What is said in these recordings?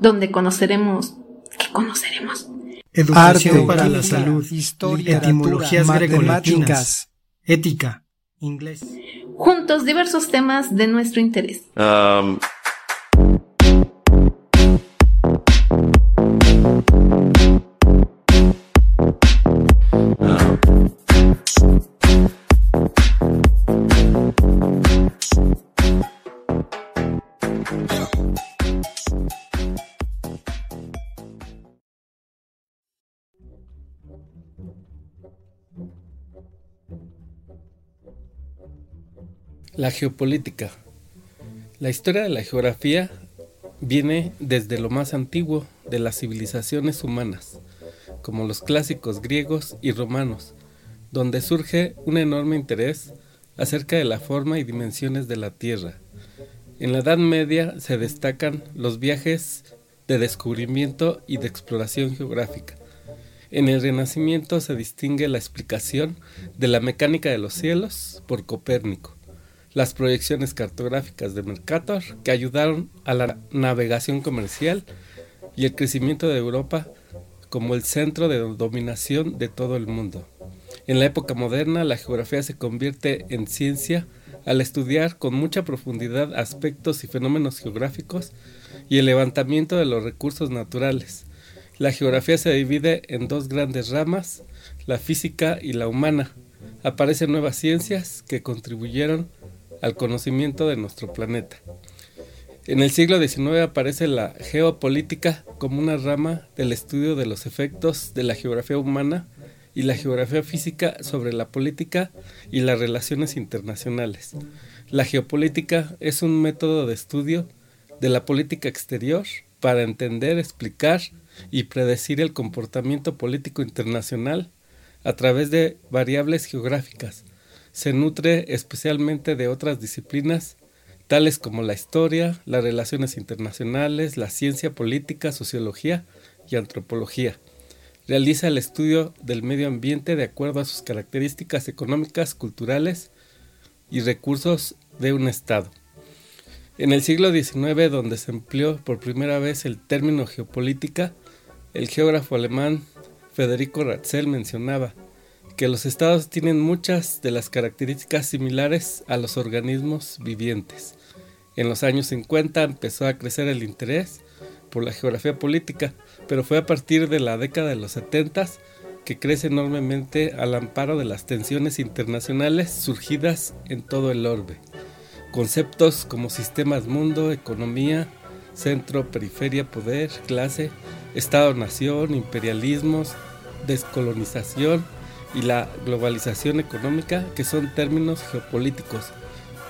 Donde conoceremos... ¿Qué conoceremos? Educación Arte, para la salud, historia, etimologías matemáticas, ética, inglés. Juntos diversos temas de nuestro interés. Um, La geopolítica. La historia de la geografía viene desde lo más antiguo de las civilizaciones humanas, como los clásicos griegos y romanos, donde surge un enorme interés acerca de la forma y dimensiones de la Tierra. En la Edad Media se destacan los viajes de descubrimiento y de exploración geográfica. En el Renacimiento se distingue la explicación de la mecánica de los cielos por Copérnico las proyecciones cartográficas de Mercator que ayudaron a la navegación comercial y el crecimiento de Europa como el centro de dominación de todo el mundo. En la época moderna la geografía se convierte en ciencia al estudiar con mucha profundidad aspectos y fenómenos geográficos y el levantamiento de los recursos naturales. La geografía se divide en dos grandes ramas, la física y la humana. Aparecen nuevas ciencias que contribuyeron al conocimiento de nuestro planeta. En el siglo XIX aparece la geopolítica como una rama del estudio de los efectos de la geografía humana y la geografía física sobre la política y las relaciones internacionales. La geopolítica es un método de estudio de la política exterior para entender, explicar y predecir el comportamiento político internacional a través de variables geográficas, se nutre especialmente de otras disciplinas tales como la historia, las relaciones internacionales, la ciencia política, sociología y antropología. Realiza el estudio del medio ambiente de acuerdo a sus características económicas, culturales y recursos de un Estado. En el siglo XIX, donde se empleó por primera vez el término geopolítica, el geógrafo alemán Federico Ratzel mencionaba que los estados tienen muchas de las características similares a los organismos vivientes. En los años 50 empezó a crecer el interés por la geografía política, pero fue a partir de la década de los 70 que crece enormemente al amparo de las tensiones internacionales surgidas en todo el orbe. Conceptos como sistemas mundo, economía, centro, periferia, poder, clase, Estado-nación, imperialismos, descolonización, y la globalización económica, que son términos geopolíticos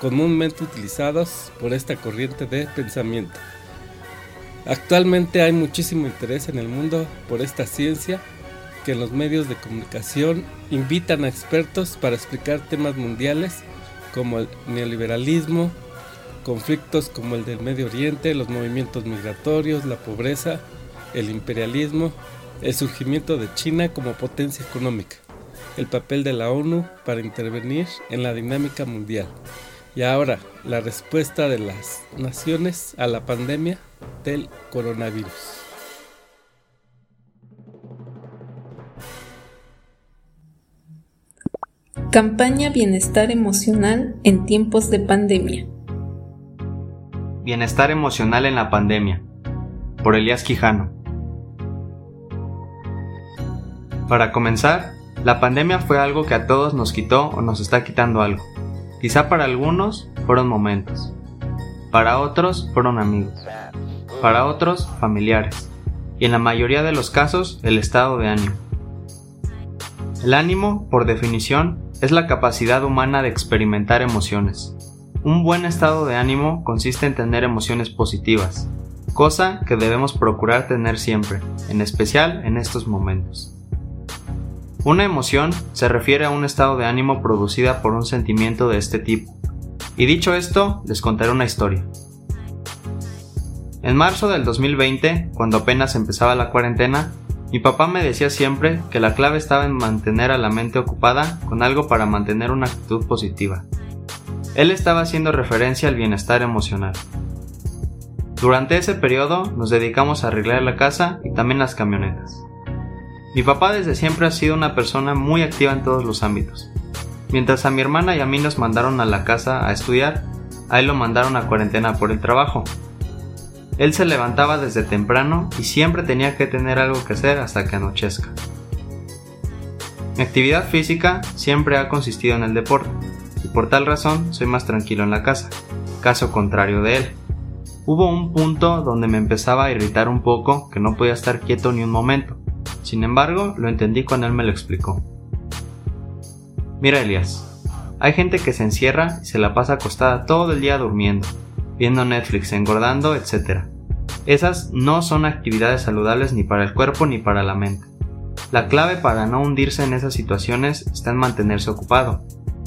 comúnmente utilizados por esta corriente de pensamiento. Actualmente hay muchísimo interés en el mundo por esta ciencia que en los medios de comunicación invitan a expertos para explicar temas mundiales como el neoliberalismo, conflictos como el del Medio Oriente, los movimientos migratorios, la pobreza, el imperialismo, el surgimiento de China como potencia económica el papel de la ONU para intervenir en la dinámica mundial. Y ahora, la respuesta de las naciones a la pandemia del coronavirus. Campaña Bienestar Emocional en tiempos de pandemia. Bienestar emocional en la pandemia. Por Elías Quijano. Para comenzar, la pandemia fue algo que a todos nos quitó o nos está quitando algo. Quizá para algunos fueron momentos. Para otros fueron amigos. Para otros familiares. Y en la mayoría de los casos el estado de ánimo. El ánimo, por definición, es la capacidad humana de experimentar emociones. Un buen estado de ánimo consiste en tener emociones positivas, cosa que debemos procurar tener siempre, en especial en estos momentos. Una emoción se refiere a un estado de ánimo producida por un sentimiento de este tipo. Y dicho esto, les contaré una historia. En marzo del 2020, cuando apenas empezaba la cuarentena, mi papá me decía siempre que la clave estaba en mantener a la mente ocupada con algo para mantener una actitud positiva. Él estaba haciendo referencia al bienestar emocional. Durante ese periodo nos dedicamos a arreglar la casa y también las camionetas. Mi papá desde siempre ha sido una persona muy activa en todos los ámbitos. Mientras a mi hermana y a mí nos mandaron a la casa a estudiar, a él lo mandaron a cuarentena por el trabajo, él se levantaba desde temprano y siempre tenía que tener algo que hacer hasta que anochezca. Mi actividad física siempre ha consistido en el deporte, y por tal razón soy más tranquilo en la casa, caso contrario de él. Hubo un punto donde me empezaba a irritar un poco que no podía estar quieto ni un momento. Sin embargo, lo entendí cuando él me lo explicó. Mira, Elias, hay gente que se encierra y se la pasa acostada todo el día durmiendo, viendo Netflix, engordando, etc. Esas no son actividades saludables ni para el cuerpo ni para la mente. La clave para no hundirse en esas situaciones está en mantenerse ocupado.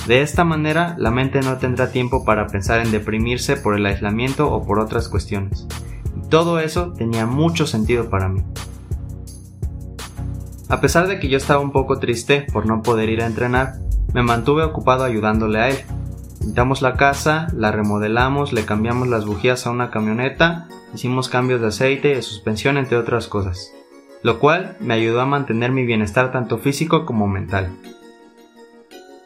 De esta manera, la mente no tendrá tiempo para pensar en deprimirse por el aislamiento o por otras cuestiones. Y todo eso tenía mucho sentido para mí. A pesar de que yo estaba un poco triste por no poder ir a entrenar, me mantuve ocupado ayudándole a él, Pintamos la casa, la remodelamos, le cambiamos las bujías a una camioneta, hicimos cambios de aceite y de suspensión entre otras cosas, lo cual me ayudó a mantener mi bienestar tanto físico como mental.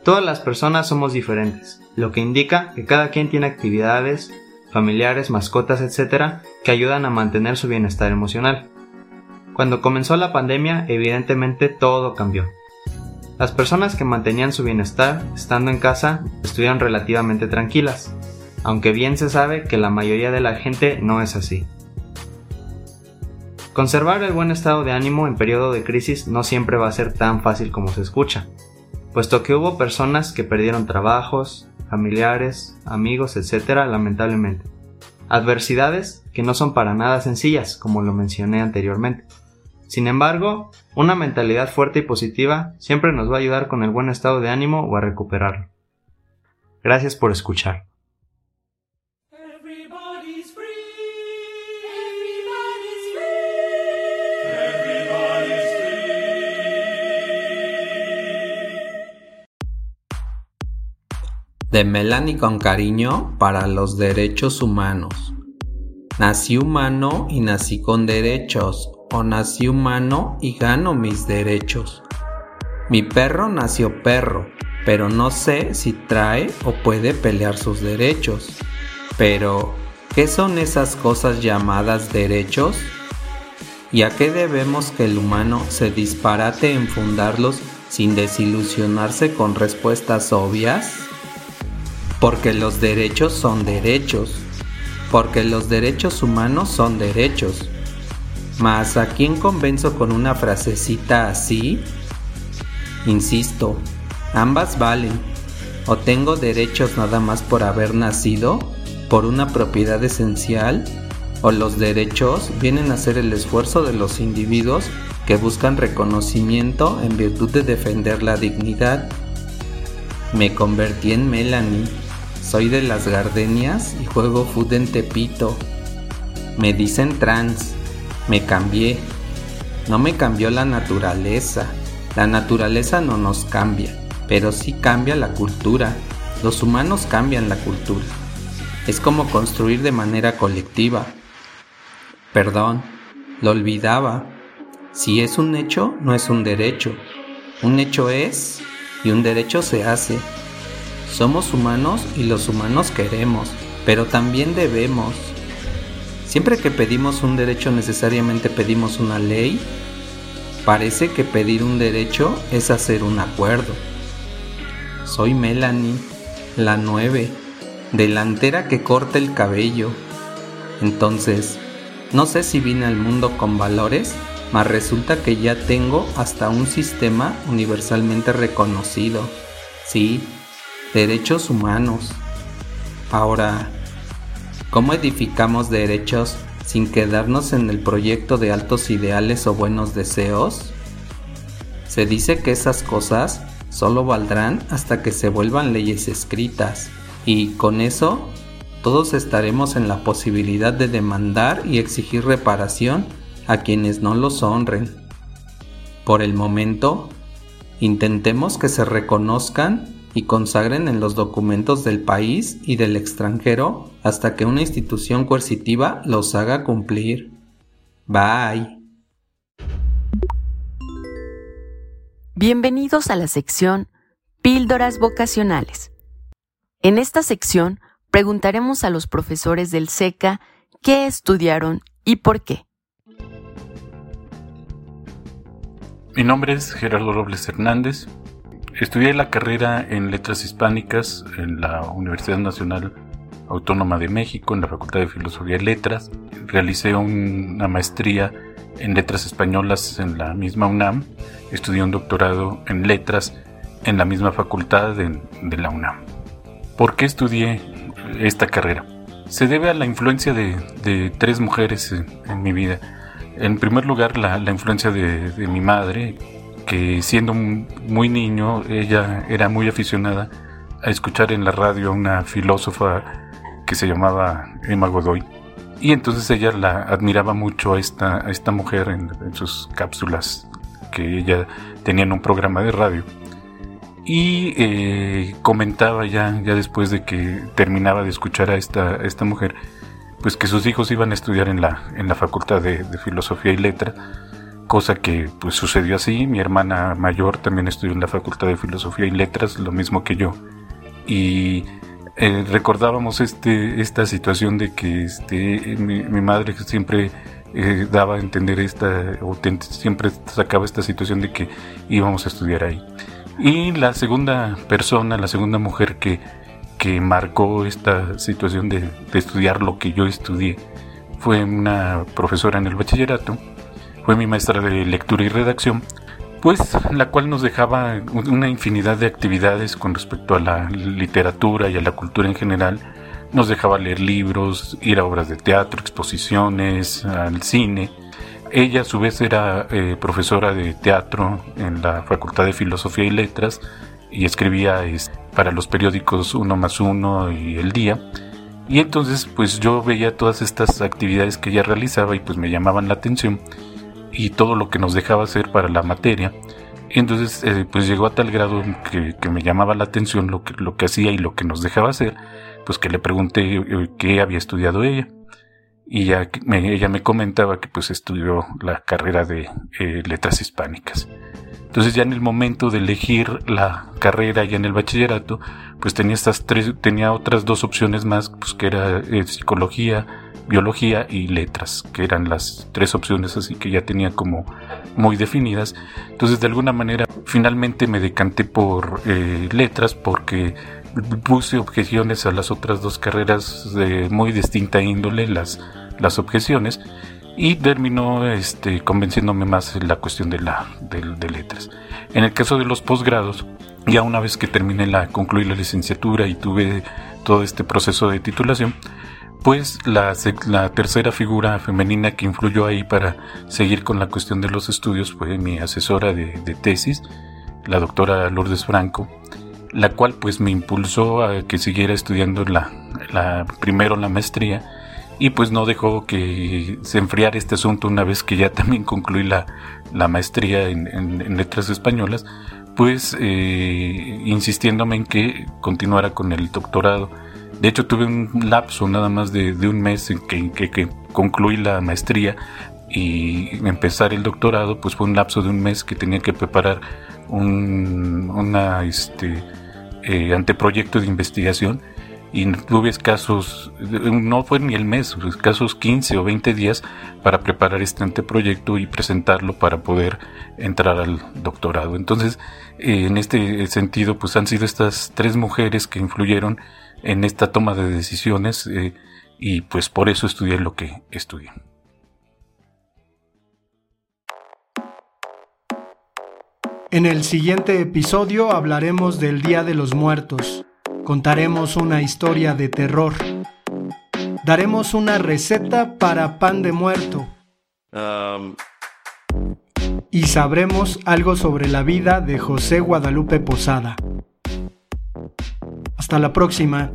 Todas las personas somos diferentes, lo que indica que cada quien tiene actividades, familiares, mascotas, etc., que ayudan a mantener su bienestar emocional. Cuando comenzó la pandemia, evidentemente todo cambió. Las personas que mantenían su bienestar estando en casa estuvieron relativamente tranquilas, aunque bien se sabe que la mayoría de la gente no es así. Conservar el buen estado de ánimo en periodo de crisis no siempre va a ser tan fácil como se escucha, puesto que hubo personas que perdieron trabajos, familiares, amigos, etc. lamentablemente. Adversidades que no son para nada sencillas, como lo mencioné anteriormente. Sin embargo, una mentalidad fuerte y positiva siempre nos va a ayudar con el buen estado de ánimo o a recuperarlo. Gracias por escuchar. De Melanie con cariño para los derechos humanos. Nací humano y nací con derechos o nací humano y gano mis derechos. Mi perro nació perro, pero no sé si trae o puede pelear sus derechos. Pero, ¿qué son esas cosas llamadas derechos? ¿Y a qué debemos que el humano se disparate en fundarlos sin desilusionarse con respuestas obvias? Porque los derechos son derechos. Porque los derechos humanos son derechos mas ¿a quién convenzo con una frasecita así? Insisto, ambas valen. O tengo derechos nada más por haber nacido, por una propiedad esencial, o los derechos vienen a ser el esfuerzo de los individuos que buscan reconocimiento en virtud de defender la dignidad. Me convertí en Melanie, soy de las gardenias y juego food en Tepito. Me dicen trans me cambié. No me cambió la naturaleza. La naturaleza no nos cambia, pero sí cambia la cultura. Los humanos cambian la cultura. Es como construir de manera colectiva. Perdón, lo olvidaba. Si es un hecho, no es un derecho. Un hecho es y un derecho se hace. Somos humanos y los humanos queremos, pero también debemos. Siempre que pedimos un derecho necesariamente pedimos una ley. Parece que pedir un derecho es hacer un acuerdo. Soy Melanie, la nueve, delantera que corta el cabello. Entonces, no sé si vine al mundo con valores, mas resulta que ya tengo hasta un sistema universalmente reconocido. Sí, derechos humanos. Ahora, ¿Cómo edificamos derechos sin quedarnos en el proyecto de altos ideales o buenos deseos? Se dice que esas cosas solo valdrán hasta que se vuelvan leyes escritas y con eso todos estaremos en la posibilidad de demandar y exigir reparación a quienes no los honren. Por el momento, intentemos que se reconozcan y consagren en los documentos del país y del extranjero hasta que una institución coercitiva los haga cumplir. Bye. Bienvenidos a la sección Píldoras Vocacionales. En esta sección preguntaremos a los profesores del SECA qué estudiaron y por qué. Mi nombre es Gerardo Robles Hernández. Estudié la carrera en Letras Hispánicas en la Universidad Nacional Autónoma de México, en la Facultad de Filosofía y Letras. Realicé una maestría en Letras Españolas en la misma UNAM. Estudié un doctorado en Letras en la misma facultad de, la UNAM. ¿Por qué estudié esta carrera? Se debe a la influencia de, tres mujeres en mi vida en primer lugar, la, influencia de, mi madre, que siendo muy niño, ella era muy aficionada a escuchar en la radio a una filósofa que se llamaba Emma Godoy. Y entonces ella la admiraba mucho a esta, esta mujer en, sus cápsulas que ella tenía en un programa de radio. Y eh, comentaba ya, ya después de que terminaba de escuchar a esta, a esta mujer, pues que sus hijos iban a estudiar en la, en la Facultad de, Filosofía y Letra, cosa que pues sucedió así. Mi hermana mayor también estudió en la Facultad de Filosofía y Letras, lo mismo que yo. Y eh, recordábamos este, esta situación de que este, mi, madre siempre eh, daba a entender esta, o siempre sacaba esta situación de que íbamos a estudiar ahí. Y la segunda persona, la segunda mujer que que marcó esta situación de, estudiar lo que yo estudié fue una profesora en el bachillerato, fue mi maestra de lectura y redacción, pues la cual nos dejaba una infinidad de actividades con respecto a la literatura y a la cultura en general. Nos dejaba leer libros, ir a obras de teatro, exposiciones, al cine. Ella a su vez era eh, profesora de teatro en la Facultad de Filosofía y Letras y escribía para los periódicos Uno más Uno y El Día. Y entonces pues yo veía todas estas actividades que ella realizaba y pues me llamaban la atención y todo lo que nos dejaba hacer para la materia. entonces eh, pues llegó a tal grado que, me llamaba la atención lo que, lo que hacía y lo que nos dejaba hacer, pues que le pregunté eh, qué había estudiado ella. Y ya ella me comentaba que pues estudió la carrera de eh, letras hispánicas. Entonces ya en el momento de elegir la carrera ya en el bachillerato, pues tenía estas tres, tenía otras dos opciones más, pues que era eh, psicología, biología y letras, que eran las tres opciones así que ya tenía como muy definidas. Entonces de alguna manera finalmente me decanté por eh, letras porque puse objeciones a las otras dos carreras de muy distinta índole, las, las objeciones y terminó este, convenciéndome más en la cuestión de, la, de, letras. En el caso de los posgrados, ya una vez que terminé la, concluí la licenciatura y tuve todo este proceso de titulación, pues la, la, tercera figura femenina que influyó ahí para seguir con la cuestión de los estudios fue mi asesora de, tesis, la doctora Lourdes Franco, la cual pues me impulsó a que siguiera estudiando la, la primero la maestría y pues no dejó que se enfriara este asunto una vez que ya también concluí la, maestría en, letras españolas, pues eh, insistiéndome en que continuara con el doctorado. De hecho tuve un lapso nada más de, un mes en que, concluí la maestría y empezar el doctorado, pues fue un lapso de un mes que tenía que preparar un este, eh, anteproyecto de investigación y tuve escasos, no fue ni el mes, escasos 15 o 20 días para preparar este anteproyecto y presentarlo para poder entrar al doctorado. Entonces, eh, en este sentido, pues han sido estas tres mujeres que influyeron en esta toma de decisiones eh, y pues por eso estudié lo que estudié. En el siguiente episodio hablaremos del Día de los Muertos contaremos una historia de terror. daremos una receta para pan de muerto. Um, Y sabremos algo sobre la vida de José Guadalupe Posada. Hasta la próxima.